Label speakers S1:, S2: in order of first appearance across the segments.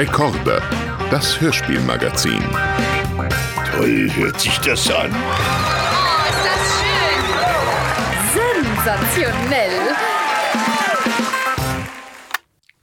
S1: Rekorde, das Hörspielmagazin.
S2: Toll hört sich das an.
S3: Oh, ist das schön. Sensationell.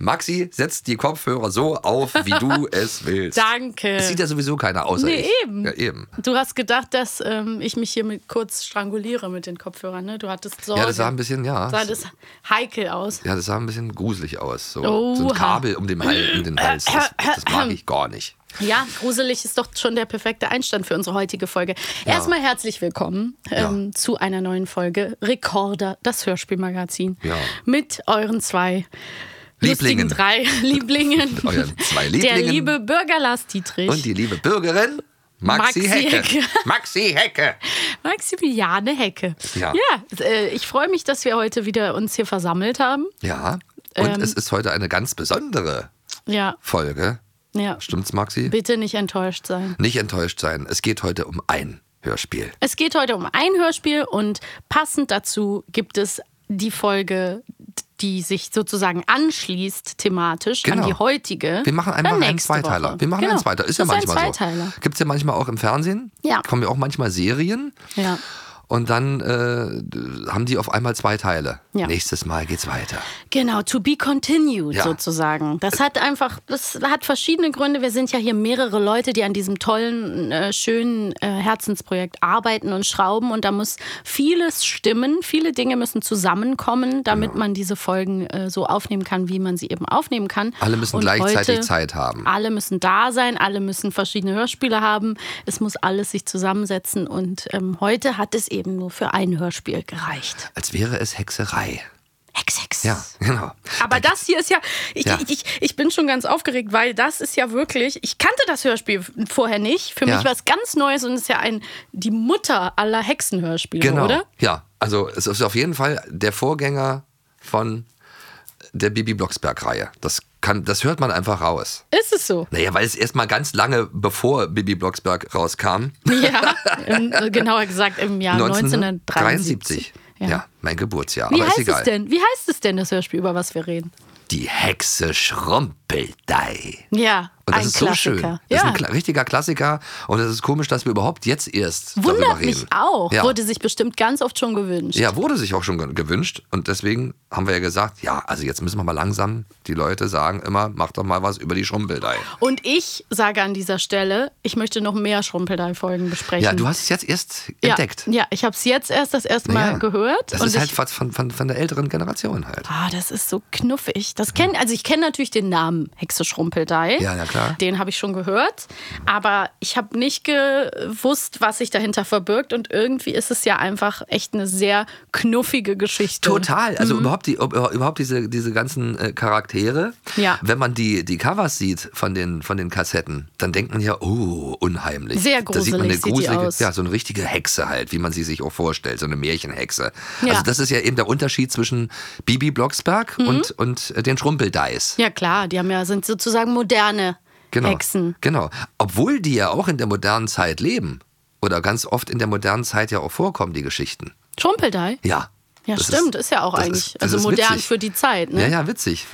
S4: Maxi, setz die Kopfhörer so auf, wie du es willst.
S5: Danke.
S4: Es sieht ja sowieso keiner außer
S5: Nee,
S4: ich.
S5: eben.
S4: Ja, eben.
S5: Du hast gedacht, dass ähm, ich mich hier mit kurz stranguliere mit den Kopfhörern, ne? Du hattest Sorge.
S4: Ja, das sah ein bisschen, ja.
S5: sah das heikel aus.
S4: Ja, das sah ein bisschen gruselig aus. So, so ein Kabel um den, Hals, um den Hals. Das, das mag ich gar nicht.
S5: Ja, gruselig ist doch schon der perfekte Einstand für unsere heutige Folge. Erstmal herzlich willkommen ähm, zu einer neuen Folge Rekorder, das Hörspielmagazin.
S4: Ja.
S5: Mit euren zwei
S4: Lieblingen.
S5: drei Lieblingen.
S4: Euren zwei
S5: Der
S4: Lieblingen.
S5: liebe Bürger Lars Dietrich.
S4: Und die liebe Bürgerin Maxi,
S5: Maxi
S4: Hecke.
S5: Hecke.
S4: Maxi Hecke.
S5: Maximiliane Hecke.
S4: Ja.
S5: äh, ich freue mich, dass wir heute wieder uns hier versammelt haben.
S4: Ja. Und
S5: Ähm.
S4: es ist heute eine ganz besondere
S5: Ja,
S4: Folge.
S5: ja.
S4: Stimmt's, Maxi?
S5: Bitte nicht enttäuscht sein.
S4: Nicht enttäuscht sein. Es geht heute um ein Hörspiel.
S5: Es geht heute um ein Hörspiel und passend dazu gibt es die Folge, die sich sozusagen anschließt thematisch an
S4: Genau.
S5: die heutige.
S4: Wir machen einfach einen Zweiteiler.
S5: Woche.
S4: Wir machen
S5: genau.
S4: einen Zweiteiler. Ist ja
S5: das
S4: manchmal
S5: ein Zweiteiler.
S4: so. Gibt es ja manchmal auch im Fernsehen.
S5: Ja.
S4: Kommen ja auch manchmal Serien.
S5: Ja.
S4: Und dann äh, haben die auf einmal zwei Teile.
S5: Ja.
S4: Nächstes Mal geht's weiter.
S5: Genau, to be continued
S4: Ja.
S5: sozusagen. Das hat einfach, das hat verschiedene Gründe. Wir sind ja hier mehrere Leute, die an diesem tollen, äh, schönen äh, Herzensprojekt arbeiten und schrauben. Und da muss vieles stimmen. Viele Dinge müssen zusammenkommen, damit
S4: Genau.
S5: man diese Folgen äh, so aufnehmen kann, wie man sie eben aufnehmen kann.
S4: Alle müssen
S5: Und
S4: gleichzeitig
S5: heute,
S4: Zeit haben.
S5: Alle müssen da sein, alle müssen verschiedene Hörspiele haben. Es muss alles sich zusammensetzen. Und ähm, heute hat es eben nur für ein Hörspiel gereicht.
S4: Als wäre es Hexerei.
S5: Hex, Hex.
S4: Ja, genau.
S5: Aber das hier ist ja ich,
S4: Ja.
S5: Ich, ich bin schon ganz aufgeregt, weil das ist ja wirklich, ich kannte das Hörspiel vorher nicht. Für
S4: Ja.
S5: mich war es ganz Neues und es ist ja ein, die Mutter aller Hexenhörspiele,
S4: Genau.
S5: oder?
S4: Ja, also es ist auf jeden Fall der Vorgänger von der Bibi Blocksberg-Reihe. Das, kann, das hört man einfach raus.
S5: Ist es so?
S4: Naja, weil es erstmal ganz lange bevor Bibi Blocksberg rauskam.
S5: Ja, im, genauer gesagt im Jahr 1973.
S4: Ja.
S5: Ja.
S4: mein Geburtsjahr.
S5: Wie
S4: Aber ist
S5: heißt
S4: egal.
S5: es denn? Wie heißt es denn, das Hörspiel, über was wir reden?
S4: Die Hexe Schrumpeldei.
S5: Ja,
S4: Und das
S5: ein
S4: ist so
S5: Klassiker.
S4: schön. Das
S5: ja.
S4: ist ein kla richtiger Klassiker. Und es ist komisch, dass wir überhaupt jetzt erst darüber
S5: Wundert
S4: reden.
S5: mich auch.
S4: Ja.
S5: Wurde sich bestimmt ganz oft schon gewünscht.
S4: ja, wurde sich auch schon ge- gewünscht. Und deswegen haben wir ja gesagt, ja, also jetzt müssen wir mal langsam, die Leute sagen immer, mach doch mal was über die Schrumpeldei.
S5: Und ich sage an dieser Stelle, ich möchte noch mehr Schrumpelei-Folgen besprechen.
S4: Ja, du hast es jetzt erst
S5: ja,
S4: entdeckt.
S5: Ja, ich habe es jetzt erst das erste Mal
S4: Ja.
S5: gehört.
S4: Das
S5: und
S4: ist halt von, von, von, von der älteren Generation halt.
S5: Ah, das ist so knuffig. Das kenn, also ich kenne natürlich den Namen Hexe Schrumpeldei.
S4: Ja, na klar.
S5: Den habe ich schon gehört. Aber ich habe nicht gewusst, was sich dahinter verbirgt. Und irgendwie ist es ja einfach echt eine sehr knuffige Geschichte.
S4: Total. Also
S5: Mhm.
S4: überhaupt, die, überhaupt diese, diese ganzen äh, Charaktere.
S5: Ja.
S4: Wenn man die, die Covers sieht von den, von den Kassetten, dann denkt man ja, oh, unheimlich.
S5: Sehr
S4: Da sieht man eine
S5: gruselig
S4: gruselige, ja, so eine richtige Hexe halt, wie man sie sich auch vorstellt, so eine Märchenhexe.
S5: Ja.
S4: Also das ist ja eben der Unterschied zwischen Bibi Blocksberg
S5: Mhm.
S4: und, und äh, den Schrumpeldeis.
S5: Ja, klar. Die haben ja, sind sozusagen moderne
S4: Genau.
S5: Hexen.
S4: Genau. Obwohl die ja auch in der modernen Zeit leben. Oder ganz oft in der modernen Zeit ja auch vorkommen, die Geschichten.
S5: Schrumpeldeich?
S4: Ja.
S5: Ja,
S4: Das
S5: stimmt. Ist, ja auch eigentlich
S4: ist-
S5: also
S4: ist
S5: modern
S4: witzig.
S5: für die Zeit. Ne?
S4: Ja, ja, witzig.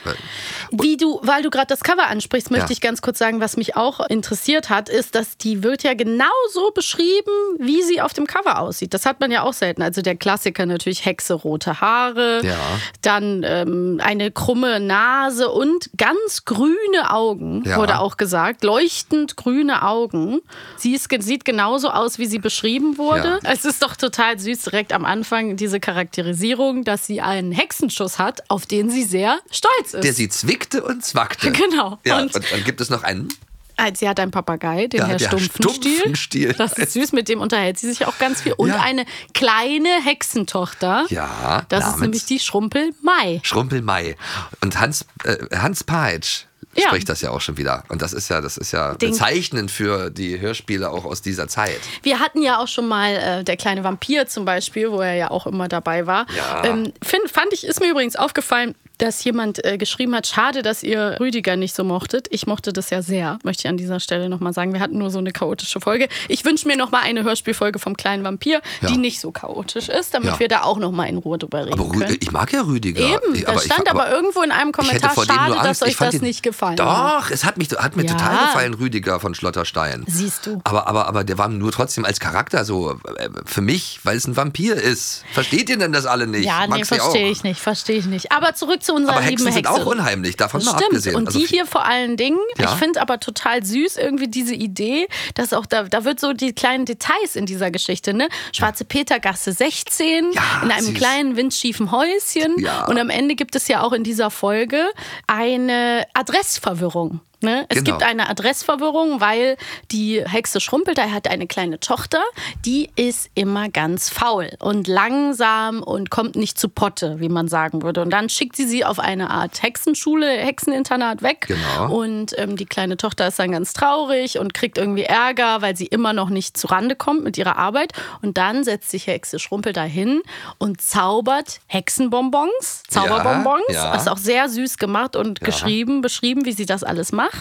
S5: Wie du, weil du gerade das Cover ansprichst, möchte
S4: Ja.
S5: ich ganz kurz sagen, was mich auch interessiert hat, ist, dass die wird ja genauso beschrieben, wie sie auf dem Cover aussieht. Das hat man ja auch selten. Also der Klassiker natürlich Hexe, rote Haare,
S4: Ja.
S5: dann ähm, eine krumme Nase und ganz grüne Augen,
S4: Ja.
S5: wurde auch gesagt. Leuchtend grüne Augen. Sie ist, sieht genauso aus, wie sie beschrieben wurde. Es ist doch total süß, direkt am Anfang diese Charakterisierung, dass sie einen Hexenschuss hat, auf den sie sehr stolz ist.
S4: Der sie zwickte und zwackte.
S5: Genau.
S4: Ja,
S5: Und-
S4: und, dann gibt es noch einen.
S5: Also sie hat einen Papagei, den
S4: Ja,
S5: Herr Stumpfenstiel.
S4: Stumpfenstiel.
S5: Das ist süß, mit dem unterhält sie sich auch ganz viel. Und
S4: Ja.
S5: eine kleine Hexentochter.
S4: Ja,
S5: Das ist nämlich die Schrumpelmai.
S4: Schrumpelmai. Und Hans, äh, Hans Peitsch
S5: Ja.
S4: spricht das ja auch schon wieder. Und das ist ja, das ist ja
S5: Den-
S4: bezeichnend für die Hörspiele auch aus dieser Zeit.
S5: Wir hatten ja auch schon mal äh, der kleine Vampir zum Beispiel, wo er ja auch immer dabei war.
S4: Ja.
S5: Ähm, find, fand ich, ist mir übrigens aufgefallen, dass jemand äh, geschrieben hat, schade, dass ihr Rüdiger nicht so mochtet. Ich mochte das ja sehr, möchte ich an dieser Stelle nochmal sagen. Wir hatten nur so eine chaotische Folge. Ich wünsche mir nochmal eine Hörspielfolge vom kleinen Vampir,
S4: Ja.
S5: die nicht so chaotisch ist, damit
S4: Ja.
S5: wir da auch nochmal in Ruhe drüber reden
S4: Aber Rü
S5: können.
S4: ich mag ja Rüdiger.
S5: Eben,
S4: ich,
S5: da
S4: ich-
S5: stand aber, irgendwo in einem
S4: ich
S5: Kommentar, schade, dass euch
S4: Ich
S5: das
S4: ihn-
S5: nicht gefallen hat.
S4: Doch, es hat, mich, hat mir
S5: Ja.
S4: total gefallen, Rüdiger von Schlotterstein.
S5: Siehst du.
S4: Aber, aber, aber der war nur trotzdem als Charakter so äh, für mich, weil es ein Vampir ist. Versteht ihr denn das alle nicht?
S5: Ja, nee, verstehe ich nicht, verstehe ich nicht. Aber zurück zu unserer
S4: Aber
S5: lieben
S4: Hexen sind
S5: Hexe.
S4: auch unheimlich, davon
S5: Das
S4: mal
S5: stimmt.
S4: abgesehen.
S5: Und
S4: Also
S5: die hier vor allen Dingen,
S4: Ja.
S5: ich finde aber total süß irgendwie diese Idee, dass auch da, da wird so die kleinen Details in dieser Geschichte, ne? Schwarze Petergasse 16,
S4: Ja,
S5: in einem
S4: süß.
S5: kleinen windschiefen Häuschen.
S4: Ja.
S5: Und am Ende gibt es ja auch in dieser Folge eine Adressverwirrung. Ne? Es
S4: Genau.
S5: gibt eine Adressverwirrung, weil die Hexe Schrumpelter hat eine kleine Tochter, die ist immer ganz faul und langsam und kommt nicht zu Potte, wie man sagen würde. Und dann schickt sie sie auf eine Art Hexenschule, Hexeninternat weg.
S4: Genau.
S5: Und ähm, die kleine Tochter ist dann ganz traurig und kriegt irgendwie Ärger, weil sie immer noch nicht zurande kommt mit ihrer Arbeit. Und dann setzt sich Hexe Schrumpelter hin und zaubert Hexenbonbons, Zauberbonbons.
S4: Ja, ja.
S5: Das ist auch sehr süß gemacht und geschrieben, beschrieben, wie sie das alles macht.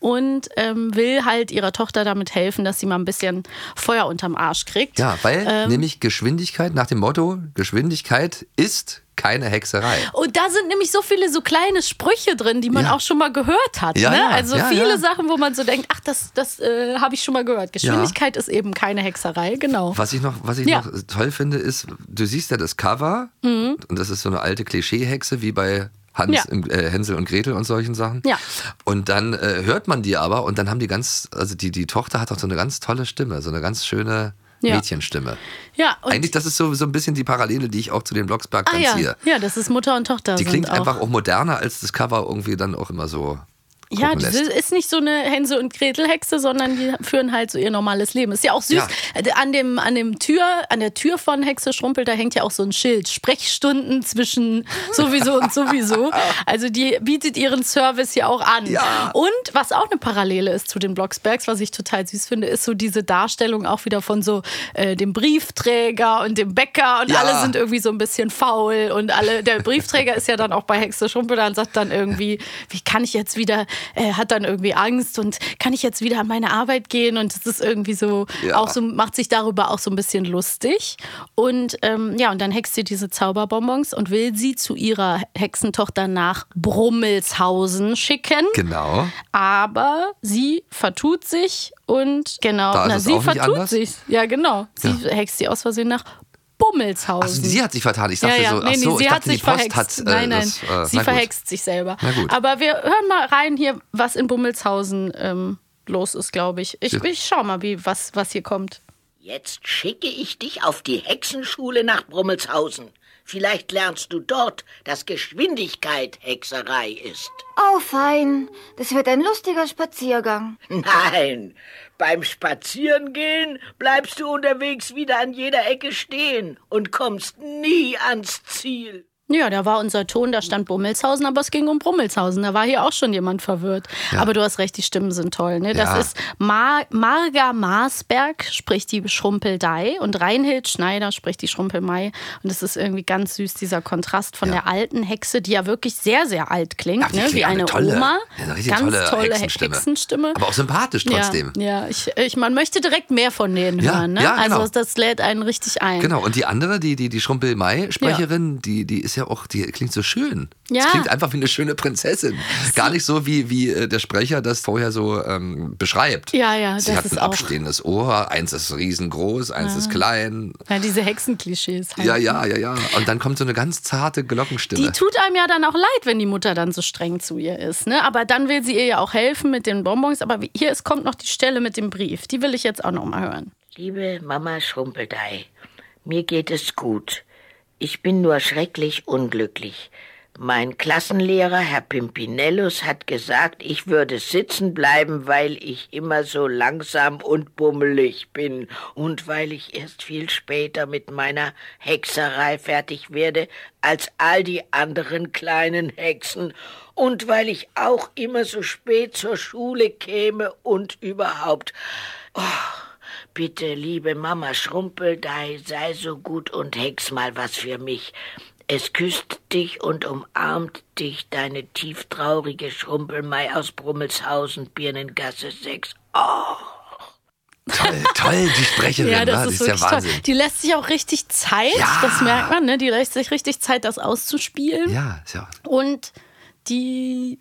S5: Und ähm, will halt ihrer Tochter damit helfen, dass sie mal ein bisschen Feuer unterm Arsch kriegt.
S4: Ja, weil
S5: Ähm.
S4: nämlich Geschwindigkeit nach dem Motto, Geschwindigkeit ist keine Hexerei.
S5: Und da sind nämlich so viele so kleine Sprüche drin, die man
S4: Ja.
S5: auch schon mal gehört hat.
S4: Ja,
S5: ne?
S4: ja,
S5: Also viele. Sachen, wo man so denkt, ach, das, das äh, habe ich schon mal gehört. Geschwindigkeit ist eben keine Hexerei, genau.
S4: Was ich noch, was ich.
S5: Mhm.
S4: noch toll finde, ist, du siehst ja das Cover und das ist so eine alte Klischeehexe wie bei Hans,
S5: Ja.
S4: im- äh, Hänsel und Gretel und solchen Sachen.
S5: Ja.
S4: Und dann äh, hört man die aber und dann haben die ganz, also die, die Tochter hat auch so eine ganz tolle Stimme, so eine ganz schöne
S5: Ja.
S4: Mädchenstimme.
S5: Ja,
S4: Eigentlich, das ist so, so ein bisschen die Parallele, die ich auch zu den Blocksberg
S5: ah, ja.
S4: ziehe.
S5: ja, das ist Mutter und Tochter.
S4: Die klingt
S5: auch.
S4: einfach auch moderner, als das Cover irgendwie dann auch immer so.
S5: Ja, das ist nicht so eine Hänsel- und Gretel-Hexe, sondern die führen halt so ihr normales Leben. Ist ja auch süß.
S4: Ja.
S5: An, dem, an, dem Tür, an der Tür von Hexe Schrumpel, da hängt ja auch so ein Schild. Sprechstunden zwischen sowieso und sowieso. Also die bietet ihren Service ja auch an.
S4: Ja.
S5: Und was auch eine Parallele ist zu den Blocksbergs, was ich total süß finde, ist so diese Darstellung auch wieder von so äh, dem Briefträger und dem Bäcker und
S4: Ja.
S5: alle sind irgendwie so ein bisschen faul und alle, der Briefträger ist ja dann auch bei Hexe Schrumpel und sagt dann irgendwie, wie kann ich jetzt wieder, äh, hat dann irgendwie Angst und kann ich jetzt wieder an meine Arbeit gehen und es ist irgendwie so,
S4: Ja.
S5: auch so, macht sich darüber auch so ein bisschen lustig und ähm, ja, und dann hext sie diese Zauberbonbons und will sie zu ihrer Hexentochter nach Brummelshausen schicken.
S4: Genau.
S5: Aber sie vertut sich und genau, na, sie vertut sich. Ja, genau. Sie hext sie aus Versehen nach Bummelshausen.
S4: Also sie hat sich vertan. Ich dachte
S5: ja, ja.
S4: so, ach
S5: nee, nee,
S4: so,
S5: sie
S4: ich
S5: hat
S4: dachte,
S5: sich
S4: die Post
S5: verhext.
S4: hat. äh,
S5: nein, nein,
S4: das, äh,
S5: sie
S4: na gut.
S5: verhext sich selber.
S4: Na gut.
S5: Aber wir hören mal rein hier, was in Bummelshausen ähm, los ist, glaube ich. Ich, ich schau mal, wie, was, was hier kommt.
S6: Jetzt schicke ich dich auf die Hexenschule nach Brummelshausen. Vielleicht lernst du dort, dass Geschwindigkeit Hexerei ist.
S7: Oh, fein. Das wird ein lustiger Spaziergang.
S6: Nein, beim Spazierengehen bleibst du unterwegs wieder an jeder Ecke stehen und kommst nie ans Ziel.
S5: Ja, da war unser Ton, da stand Bummelshausen, aber es ging um Brummelshausen. Da war hier auch schon jemand verwirrt. Aber du hast recht, die Stimmen sind toll. Ne? Das
S4: Ja.
S5: ist Mar Marga Marsberg, spricht die Schrumpeldeih und Reinhild Schneider spricht die Schrumpelmai. Und es ist irgendwie ganz süß, dieser Kontrast von der alten Hexe, die ja wirklich sehr, sehr alt klingt,
S4: Ja,
S5: ne? wie
S4: auch
S5: eine
S4: tolle,
S5: Oma.
S4: Eine richtig
S5: ganz
S4: tolle,
S5: tolle
S4: Hexenstimme.
S5: Hexenstimme.
S4: Aber auch sympathisch trotzdem.
S5: Ja, ja. Ich, ich, man möchte direkt mehr von denen
S4: Ja,
S5: hören. Ne?
S4: ja, genau.
S5: Also das lädt einen richtig ein.
S4: Genau, und die andere, die, die, die Schrumpel-Mai-Sprecherin, die, die ist ja auch, die klingt so schön.
S5: Ja.
S4: Das klingt einfach wie eine schöne Prinzessin. Gar nicht so, wie, wie äh, der Sprecher das vorher so ähm, beschreibt.
S5: Ja, ja,
S4: Sie
S5: das
S4: hat
S5: ist
S4: ein
S5: auch-
S4: abstehendes Ohr, eins ist riesengroß, eins ist klein.
S5: Ja, diese Hexenklischees. Halt.
S4: Ja, ja, ja, ja. Und dann kommt so eine ganz zarte Glockenstimme.
S5: Die tut einem ja dann auch leid, wenn die Mutter dann so streng zu ihr ist. Ne? Aber dann will sie ihr ja auch helfen mit den Bonbons. Aber hier ist, kommt noch die Stelle mit dem Brief. Die will ich jetzt auch noch mal hören.
S6: Liebe Mama Schrumpeldeih, mir geht es gut. Ich bin nur schrecklich unglücklich. Mein Klassenlehrer, Herr Pimpinellus, hat gesagt, ich würde sitzen bleiben, weil ich immer so langsam und bummelig bin und weil ich erst viel später mit meiner Hexerei fertig werde als all die anderen kleinen Hexen und weil ich auch immer so spät zur Schule käme und überhaupt. Oh, Bitte, liebe Mama Schrumpeldeih, sei so gut und hex mal was für mich. Es küsst dich und umarmt dich deine tieftraurige Schrumpelmei aus Brummelshausen, Birnengasse 6.
S4: Toll, toll, die Sprecherin,
S5: Ja, das
S4: wa?
S5: ist,
S4: die ist ja
S5: wirklich toll.
S4: Wahnsinn.
S5: Die lässt sich auch richtig Zeit,
S4: Ja.
S5: das merkt man, ne? Die lässt sich richtig Zeit, das auszuspielen.
S4: Ja, ist ja.
S5: Und die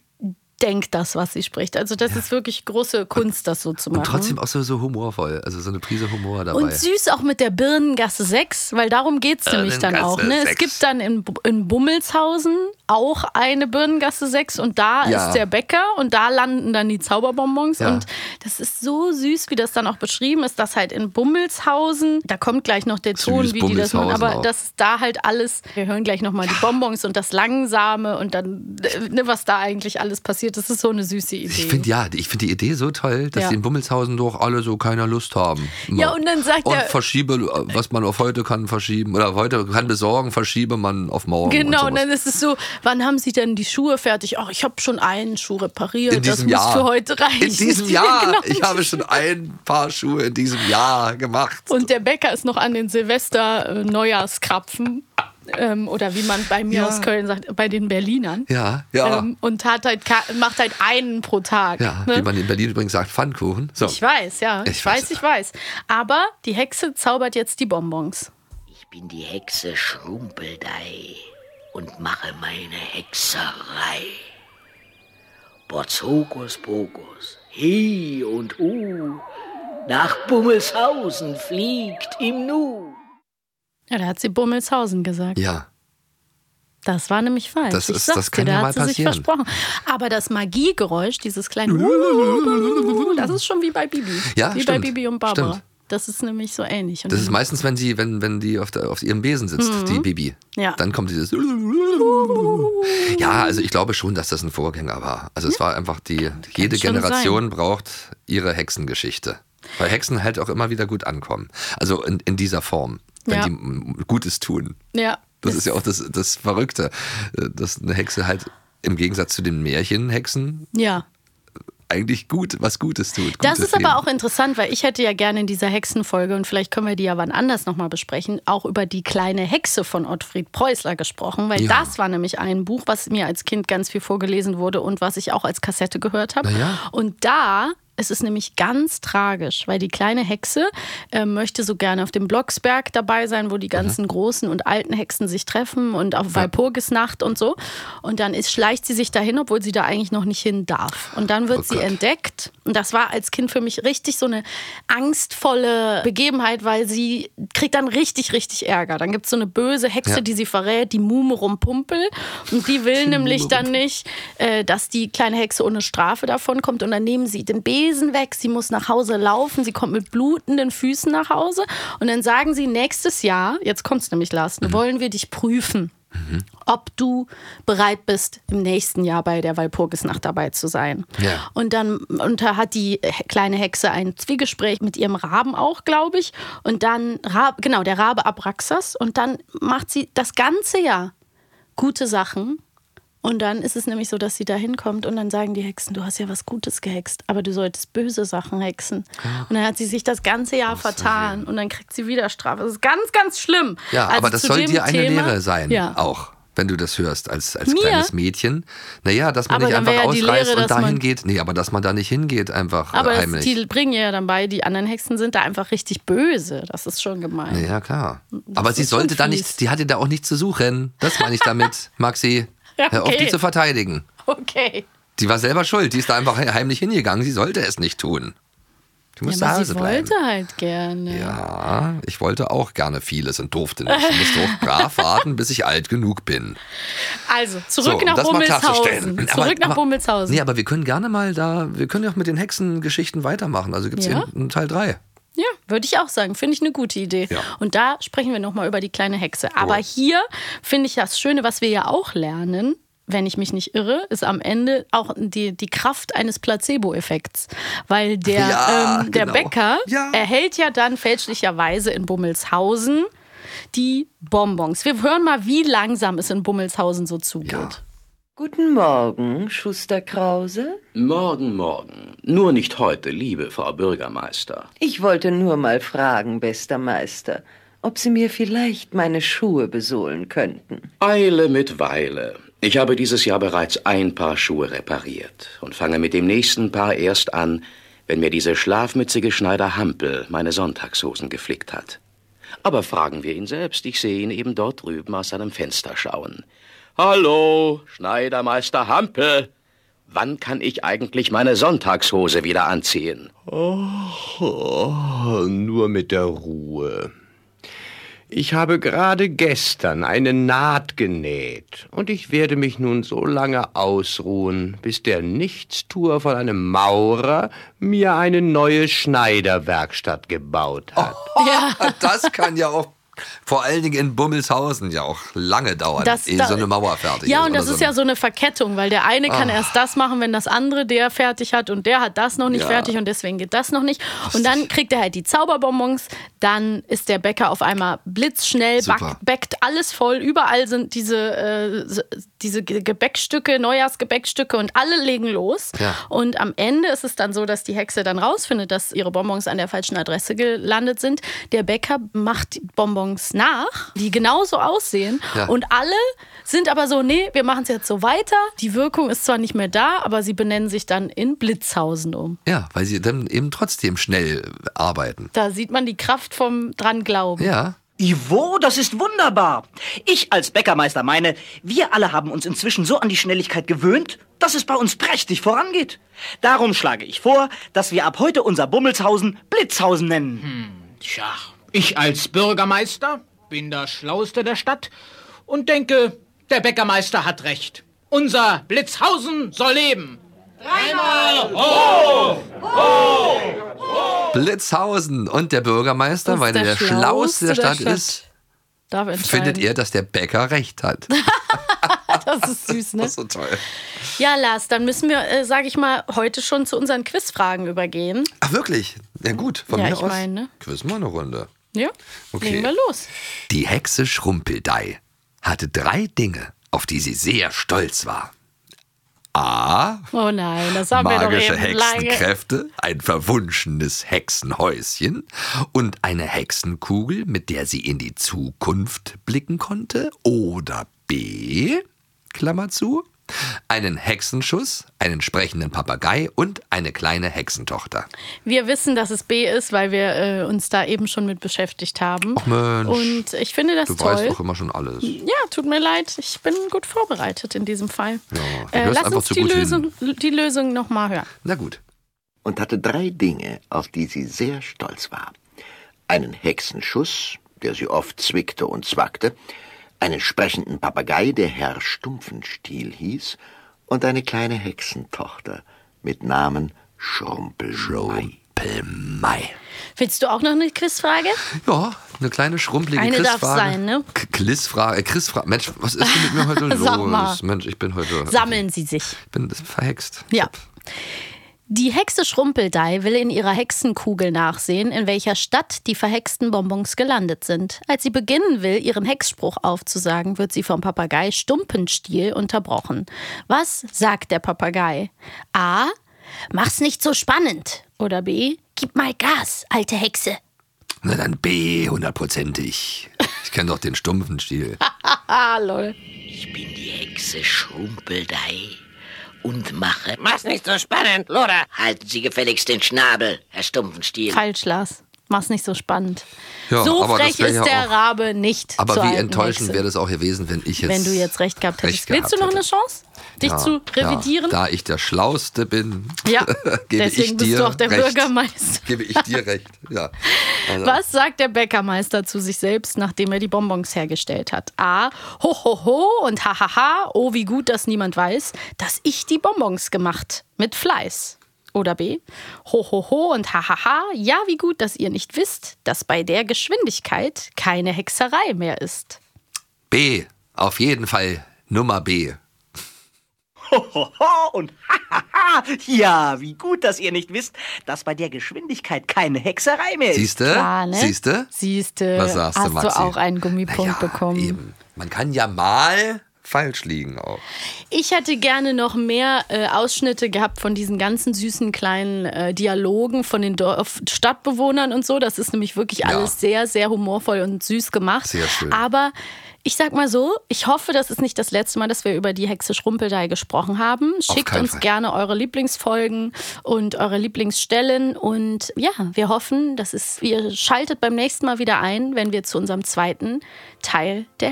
S5: denkt das, was sie spricht. Also das ist wirklich große Kunst, das so zu machen.
S4: Und trotzdem auch so, so humorvoll, also so eine Prise Humor dabei.
S5: Und süß auch mit der Birnengasse 6, weil darum geht es nämlich dann auch. Ne? Es
S4: 6.
S5: gibt dann in, in Bummelshausen auch eine Birnengasse 6 und da
S4: Ja.
S5: ist der Bäcker und da landen dann die Zauberbonbons.
S4: Ja.
S5: Und das ist so süß, wie das dann auch beschrieben ist, dass halt in Bummelshausen, da kommt gleich noch der Ton, wie die das machen, aber
S4: auch.
S5: das da halt alles, wir hören gleich nochmal die Bonbons und das Langsame und dann, ne, was da eigentlich alles passiert. Das ist so eine süße Idee.
S4: Ich finde ja, ich finde die Idee so toll, dass
S5: Ja.
S4: die in Bummelshausen doch alle so keiner Lust haben. Immer.
S5: Ja, und dann sagt
S4: und
S5: er-
S4: verschiebe, was man auf heute kann verschieben oder heute kann besorgen, verschiebe man auf morgen.
S5: Genau, und
S4: und
S5: dann ist es so, wann haben Sie denn die Schuhe fertig? Ach, ich habe schon einen Schuh repariert,
S4: in
S5: das
S4: diesem
S5: muss
S4: Jahr.
S5: für heute reichen.
S4: In diesem Jahr.
S5: Genau.
S4: Ich habe schon ein paar Schuhe in diesem Jahr gemacht.
S5: Und der Bäcker ist noch an den Silvester-Neujahrskrapfen. Ähm, oder wie man bei mir
S4: Ja.
S5: aus Köln sagt, bei den Berlinern.
S4: ja, ja.
S5: Ähm, und hat halt, macht halt einen pro Tag.
S4: ja,
S5: ne?
S4: wie man in Berlin übrigens sagt, Pfannkuchen. So.
S5: Ich weiß, ja. Ich,
S4: Ich
S5: weiß,
S4: weiß.
S5: ich weiß. Aber die Hexe zaubert jetzt die Bonbons.
S6: Ich bin die Hexe Schrumpeldei und mache meine Hexerei. Botz Hokus Pokus, hi und hu, nach Bummelshausen fliegt im Nu.
S5: Ja, da hat sie Bummelshausen gesagt.
S4: Ja,
S5: Das war nämlich falsch.
S4: Das ist- das kann
S5: dir,
S4: ja
S5: da
S4: mal
S5: hat sie sich
S4: passieren.
S5: versprochen. Aber das Magiegeräusch, dieses kleine das ist schon wie bei Bibi.
S4: Ja,
S5: wie bei
S4: stimmt.
S5: Bibi und Barbara.
S4: Stimmt.
S5: Das ist nämlich so ähnlich. Und
S4: das ist meistens, wenn sie, wenn, wenn die auf, der, auf ihrem Besen sitzt, die Bibi.
S5: Mhm. Ja.
S4: Dann kommt dieses. Ja, also ich glaube schon, dass das ein Vorgänger war. Also es war einfach die, jede Generation braucht ihre Hexengeschichte. Weil Hexen halt auch immer wieder gut ankommen. Also in, in dieser Form, wenn
S5: Ja.
S4: die Gutes tun.
S5: ja,
S4: Das ist ja auch das, das Verrückte, äh, dass eine Hexe halt im Gegensatz zu den Märchenhexen
S5: ja.
S4: eigentlich gut was Gutes tut.
S5: Das
S4: Gutes
S5: ist aber auch interessant, weil ich hätte ja gerne in dieser Hexenfolge, und vielleicht können wir die ja wann anders nochmal besprechen, auch über die kleine Hexe von Ottfried Preußler gesprochen, weil
S4: Ja.
S5: das war nämlich ein Buch, was mir als Kind ganz viel vorgelesen wurde und was ich auch als Kassette gehört habe.
S4: Ja.
S5: Und da ist es nämlich ganz tragisch, weil die kleine Hexe äh, möchte so gerne auf dem Blocksberg dabei sein, wo die ganzen großen und alten Hexen sich treffen und auf Walpurgisnacht und so. Und dann ist, schleicht sie sich dahin, obwohl sie da eigentlich noch nicht hin darf. Und dann wird
S4: Oh
S5: sie
S4: Gott.
S5: entdeckt. Und das war als Kind für mich richtig so eine angstvolle Begebenheit, weil sie kriegt dann richtig, richtig Ärger. Dann gibt es so eine böse Hexe,
S4: Ja.
S5: die sie verrät, die Mume Rumpumpel. Und die will nämlich dann nicht, äh, dass die kleine Hexe ohne Strafe davon kommt. Und dann nehmen sie den Besen weg. Sie muss nach Hause laufen. Sie kommt mit blutenden Füßen nach Hause. Und dann sagen sie, nächstes Jahr, jetzt kommt's nämlich, Lars,
S4: Mhm.
S5: wollen wir dich prüfen ob du bereit bist, im nächsten Jahr bei der Walpurgisnacht dabei zu sein.
S4: Ja.
S5: Und dann und da hat die kleine Hexe ein Zwiegespräch mit ihrem Raben auch, glaube ich. Und dann, genau, der Rabe Abraxas. Und dann macht sie das ganze Jahr gute Sachen. Und dann ist es nämlich so, dass sie da hinkommt und dann sagen die Hexen, du hast ja was Gutes gehext, aber du solltest böse Sachen hexen.
S4: Ah.
S5: Und dann hat sie sich das ganze Jahr vertan und dann kriegt sie wieder Strafe. Das ist ganz, ganz schlimm.
S4: Ja,
S5: Also
S4: aber das soll dir eine
S5: Thema-
S4: Lehre sein,
S5: Ja.
S4: auch. Wenn du das hörst als, als
S5: Mir?
S4: kleines Mädchen. Naja, dass man
S5: Aber
S4: nicht einfach
S5: ja
S4: ausreißt
S5: Lehre,
S4: und dahin geht. Nee, aber dass man da nicht hingeht, einfach
S5: Aber
S4: äh,
S5: es,
S4: heimlich.
S5: die bringen ja dann bei, die anderen Hexen sind da einfach richtig böse. Das ist schon gemein.
S4: ja, klar. Aber sie sollte da
S5: fies.
S4: nicht, die hatte da auch nicht zu suchen. Das meine ich damit, Maxi.
S5: Ja,
S4: Hör auf,
S5: okay.
S4: die zu verteidigen.
S5: Okay.
S4: Die war selber schuld. Die ist da einfach heimlich hingegangen. Sie sollte es nicht tun. Du musst
S5: Ja,
S4: zu
S5: aber
S4: Hause
S5: sie
S4: bleiben.
S5: wollte halt gerne.
S4: Ja, ich wollte auch gerne vieles und durfte nicht. Ich musste auch brav warten, bis ich alt genug bin.
S5: Also, zurück
S4: So,
S5: nach
S4: das.
S5: Bummelshausen.
S4: Aber-
S5: Zurück nach
S4: aber-
S5: Bummelshausen.
S4: Nee, aber wir können gerne mal da, wir können ja auch mit den Hexengeschichten weitermachen. Also gibt es
S5: Ja.
S4: in, in Teil 3.
S5: Ja, würde ich auch sagen. Finde ich eine gute Idee.
S4: Ja.
S5: Und da sprechen wir nochmal über die kleine Hexe. Aber
S4: Oh.
S5: hier finde ich das Schöne, was wir ja auch lernen, wenn ich mich nicht irre, ist am Ende auch die, die Kraft eines Placebo-Effekts. Weil der,
S4: Ja,
S5: ähm, der
S4: genau.
S5: Bäcker
S4: Ja.
S5: erhält ja dann fälschlicherweise in Bummelshausen die Bonbons. Wir hören mal, wie langsam es in Bummelshausen so zugeht.
S8: Guten Morgen, Schuster Krause.
S9: Morgen, morgen. Nur nicht heute, liebe Frau Bürgermeister.
S8: Ich wollte nur mal fragen, bester Meister. ob Sie mir vielleicht meine Schuhe besohlen könnten.
S9: Eile mit Weile. Ich habe dieses Jahr bereits ein Paar Schuhe repariert und fange mit dem nächsten Paar erst an, wenn mir diese schlafmützige Schneider Hampel meine Sonntagshosen geflickt hat. Aber fragen wir ihn selbst, ich sehe ihn eben dort drüben aus seinem Fenster schauen. Hallo, Schneidermeister Hampel. Wann kann ich eigentlich meine Sonntagshose wieder anziehen?
S10: Oh, oh, nur mit der Ruhe. Ich habe gerade gestern eine Naht genäht und ich werde mich nun so lange ausruhen, bis der Nichtstuer von einem Maurer mir eine neue Schneiderwerkstatt gebaut hat.
S4: Ja. Das kann ja auch vor allen Dingen in Bummelshausen ja auch lange dauern,
S5: Das-
S4: ehe
S5: da-
S4: so eine Mauer fertig
S5: Ja,
S4: ist.
S5: und
S4: oder
S5: das ist ja so eine Verkettung, weil der eine kann
S4: Ah.
S5: erst das machen, wenn das andere der fertig hat und der hat das noch nicht
S4: Ja.
S5: fertig und deswegen geht das noch nicht. Und dann kriegt er halt die Zauberbonbons, dann ist der Bäcker auf einmal blitzschnell, back, backt alles voll, überall sind diese, äh, diese Ge- Gebäckstücke, Neujahrsgebäckstücke und alle legen los.
S4: Ja.
S5: Und am Ende ist es dann so, dass die Hexe dann rausfindet, dass ihre Bonbons an der falschen Adresse gelandet sind. Der Bäcker macht die Bonbons nach, die genauso aussehen.
S4: Ja.
S5: Und alle sind aber so, nee, wir machen es jetzt so weiter. Die Wirkung ist zwar nicht mehr da, aber sie benennen sich dann in Blitzhausen um.
S4: Ja, weil sie dann eben trotzdem schnell arbeiten.
S5: Da sieht man die Kraft vom dran glauben.
S4: Ja.
S11: Ivo, das ist wunderbar. Ich als Bäckermeister meine, wir alle haben uns inzwischen so an die Schnelligkeit gewöhnt, dass es bei uns prächtig vorangeht. Darum schlage ich vor, dass wir ab heute unser Bummelshausen Blitzhausen nennen.
S12: Tja, ich als Bürgermeister bin der Schlauste der Stadt und denke, der Bäckermeister hat recht. Unser Blitzhausen soll leben. Dreimal! Ho!
S4: Blitzhausen und der Bürgermeister,
S5: ist
S4: weil er
S5: der
S4: der Schlauste der Stadt,
S5: der
S4: ist,
S5: Darf entscheiden.
S4: findet er, dass der Bäcker recht hat.
S5: Das ist süß, ne?
S4: Das ist so toll.
S5: Ja, Lars, dann müssen wir, äh, sage ich mal, heute schon zu unseren Quizfragen übergehen.
S4: Ach, wirklich? Ja, gut. Von
S5: Ja,
S4: mir
S5: ich
S4: aus.
S5: meine, ne?
S4: Quiz mal eine Runde.
S5: Ja,
S4: Okay.
S5: legen wir los.
S4: Die Hexe Schrumpeldei hatte drei Dinge, auf die sie sehr stolz war. A.
S5: Oh nein, das haben wir doch
S4: Magische
S5: eben lange.
S4: Hexenkräfte, ein verwunschenes Hexenhäuschen und eine Hexenkugel, mit der sie in die Zukunft blicken konnte. Oder B, Klammer zu, einen Hexenschuss, einen sprechenden Papagei und eine kleine Hexentochter.
S5: Wir wissen, dass es B ist, weil wir äh, uns da eben schon mit beschäftigt haben.
S4: Ach Mensch.
S5: Und ich finde das
S4: Du
S5: toll.
S4: weißt doch immer schon alles.
S5: Ja, tut mir leid. Ich bin gut vorbereitet in diesem Fall.
S4: du
S5: äh, lass uns die
S4: hin.
S5: Lösung, die Lösung nochmal hören.
S4: Na gut.
S2: und hatte drei Dinge, auf die sie sehr stolz war. Einen Hexenschuss, der sie oft zwickte und zwackte, einen sprechenden Papagei, der Herr Stumpfenstiel hieß, und eine kleine Hexentochter mit Namen Schrumpelmai.
S4: Schrumpelmai.
S5: Willst du auch noch eine Quizfrage?
S4: Ja, eine kleine schrumpelige
S5: Eine darf
S4: Quizfrage.
S5: sein, ne?
S4: K- Quizfrage, äh, Quizfrage. Mensch, was ist denn mit mir heute
S5: Sag
S4: los?
S5: mal.
S4: Mensch, ich bin heute.
S5: Sammeln Sie sich.
S4: Ich bin verhext.
S5: Ja. Die Hexe Schrumpeldei will in ihrer Hexenkugel nachsehen, in welcher Stadt die verhexten Bonbons gelandet sind. Als sie beginnen will, ihren Hexspruch aufzusagen, wird sie vom Papagei Stumpenstiel unterbrochen. Was sagt der Papagei? A. Mach's nicht so spannend. Oder B. Gib mal Gas, alte Hexe.
S4: Na dann B, hundertprozentig. Ich kenne doch den stumpfen Stil.
S5: Ah, lol.
S6: Ich bin die Hexe Schrumpeldei und mache.
S13: Mach's nicht so spannend, Loder.
S6: Halten Sie gefälligst den Schnabel, Herr Stumpfenstiel.
S5: Falsch, Lars. Mach's nicht so spannend.
S4: Ja,
S5: so frech ist
S4: ja
S5: der
S4: auch-
S5: Rabe nicht.
S4: Aber wie enttäuschend wäre das auch gewesen, wenn ich jetzt.
S5: Wenn du jetzt recht gehabt hättest.
S4: recht
S5: Willst du noch
S4: gehabt
S5: eine Chance, dich
S4: Ja,
S5: zu revidieren?
S4: Ja, da ich der Schlauste bin,
S5: Ja,
S4: gebe
S5: deswegen
S4: ich
S5: bist
S4: dir
S5: du auch der
S4: recht.
S5: Bürgermeister.
S4: Gebe ich dir recht. Ja. Also,
S5: Was sagt der Bäckermeister zu sich selbst, nachdem er die Bonbons hergestellt hat? A. Ho, ho, ho und ha, ha, ha. Oh, wie gut, dass niemand weiß, dass ich die Bonbons gemacht. Mit Fleiß. Oder B. Ho, ho, ho und ha, ha, ha. Ja, wie gut, dass ihr nicht wisst, dass bei der Geschwindigkeit keine Hexerei mehr ist.
S4: B, auf jeden Fall Nummer B.
S11: Hohoho und hahaha. Ja, wie gut, dass ihr nicht wisst, dass bei der Geschwindigkeit keine Hexerei mehr ist.
S4: Siehste?
S5: Klar, ne?
S4: Siehste?
S5: Siehste.
S4: Was sagst du,
S5: Hast
S4: Maxi?
S5: du auch einen Gummipunkt bekommen?
S4: Eben. Man kann ja mal falsch liegen auch.
S5: Ich hätte gerne noch mehr äh, Ausschnitte gehabt von diesen ganzen süßen kleinen äh, Dialogen von den Dorf Stadtbewohnern und so. Das ist nämlich wirklich
S4: Ja.
S5: alles sehr, sehr humorvoll und süß gemacht.
S4: Sehr schön.
S5: Aber ich sag mal so, ich hoffe, das ist nicht das letzte Mal, dass wir über die Hexe Schrumpeldei gesprochen haben. Schickt uns
S4: Fall.
S5: gerne eure Lieblingsfolgen und eure Lieblingsstellen. Und ja, wir hoffen, dass es, ihr schaltet beim nächsten Mal wieder ein, wenn wir zu unserem zweiten Teil der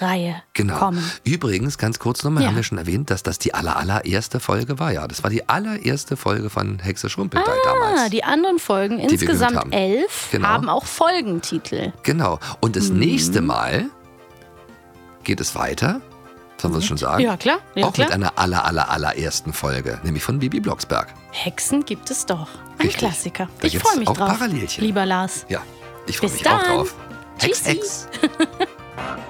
S5: Hexenreihe
S4: Genau.
S5: kommen.
S4: Übrigens, ganz kurz nochmal,
S5: Ja.
S4: haben wir schon erwähnt, dass das die aller, allererste Folge war. Ja, das war die allererste Folge von Hexe Schrumpeltei
S5: Ah,
S4: damals.
S5: die anderen Folgen,
S4: gehört
S5: insgesamt
S4: haben.
S5: elf,
S4: Genau.
S5: haben auch Folgentitel.
S4: Genau. Und das
S5: Mhm.
S4: nächste Mal geht es weiter. Sollen wir es schon sagen?
S5: Ja, klar. Ja,
S4: auch
S5: klar.
S4: mit einer aller, aller, allerersten Folge, nämlich von Bibi Blocksberg.
S5: Hexen gibt es doch. Ein
S4: Richtig.
S5: Klassiker.
S4: Da
S5: ich freue mich
S4: auch
S5: drauf.
S4: Parallelchen.
S5: Lieber Lars.
S4: Ja, ich freue mich auch
S5: dann.
S4: drauf. Hex,
S5: Tschüssi.
S4: Hex.